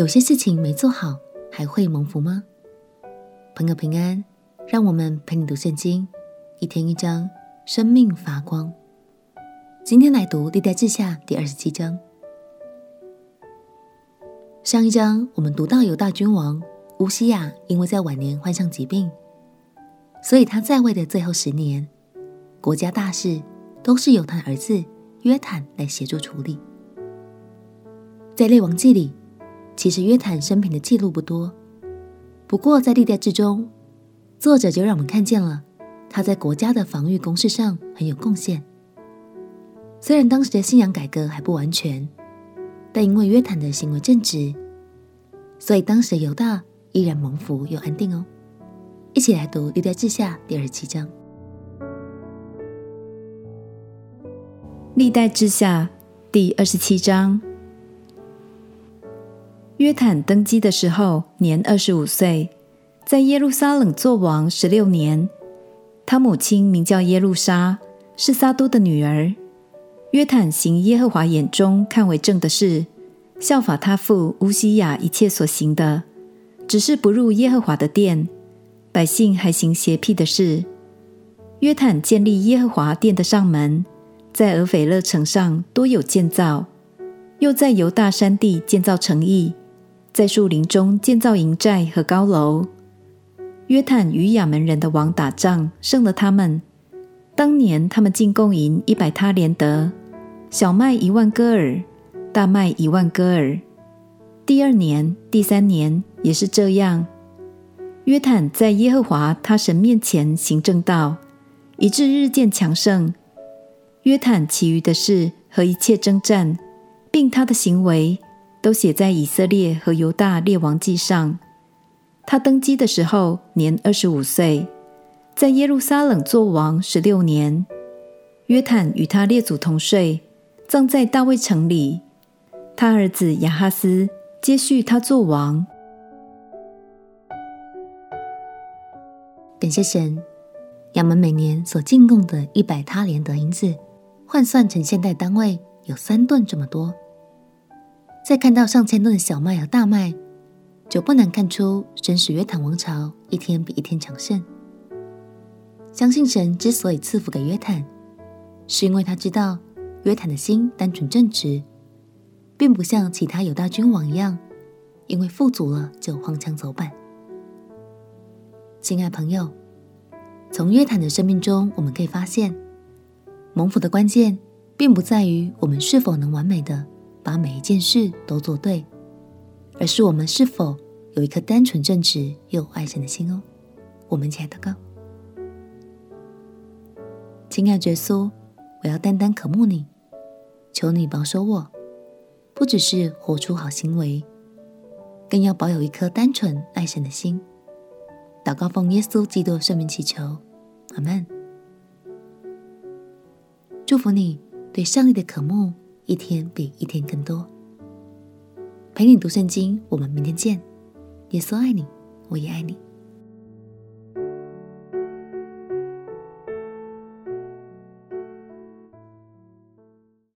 有些事情没做好，还会蒙福吗？朋友平安，让我们陪你读圣经，一天一章，生命发光。今天来读历代志下第二十七章。上一章我们读到犹大君王乌西雅，因为在晚年患上疾病，所以他在位的最后十年，国家大事都是由他的儿子约坦来协助处理。在列王记里，其实约坦生平的记录不多。不过在历代志中，作者就让我们看见了他在国家的防御工事上很有贡献。虽然当时的信仰改革还不完全，但因为约坦的行为正直，所以当时的犹大依然蒙福又安定哦。一起来读历代志下第二十七章。历代志下第二十七章。约坦登基的时候，年二十五岁，在耶路撒冷作王十六年。他母亲名叫耶路撒，是撒都的女儿。约坦行耶和华眼中看为正的事，效法他父乌西雅一切所行的，只是不入耶和华的殿，百姓还行邪僻的事。约坦建立耶和华殿的上门，在俄斐勒城上多有建造，又在犹大山地建造城邑。在树林中建造营寨和高楼。约坦与亚扪人的王打仗，胜了他们。当年他们进贡银一百他连得，小麦一万哥尔，大麦一万哥尔。第二年、第三年也是这样。约坦在耶和华他神面前行正道，以致日渐强盛。约坦其余的事和一切征战，并他的行为。都写在以色列和犹大列王记上。他登基的时候年二十五岁，在耶路撒冷作王十六年。约坦与他列祖同睡，葬在大卫城里。他儿子亚哈斯接续他作王。感谢神，亚门每年所进贡的一百他连德银子，换算成现代单位，有三吨这么多。再看到上千吨的小麦和大麦，就不难看出神使约坦王朝一天比一天强盛。相信神之所以赐福给约坦，是因为他知道约坦的心单纯正直，并不像其他犹大君王一样，因为富足了就荒腔走板。亲爱朋友，从约坦的生命中，我们可以发现，蒙福的关键，并不在于我们是否能完美的。把每一件事都做对，而是我们是否有一颗单纯正直又爱神的心哦。我们一起来祷告，亲爱的耶稣，我要单单渴慕你，求你保守我，不只是活出好行为，更要保有一颗单纯爱神的心。祷告奉耶稣基督圣名祈求，阿门。祝福你对上帝的渴慕。一天比一天更多。陪你读圣经，我们明天见。耶稣爱你，我也爱你。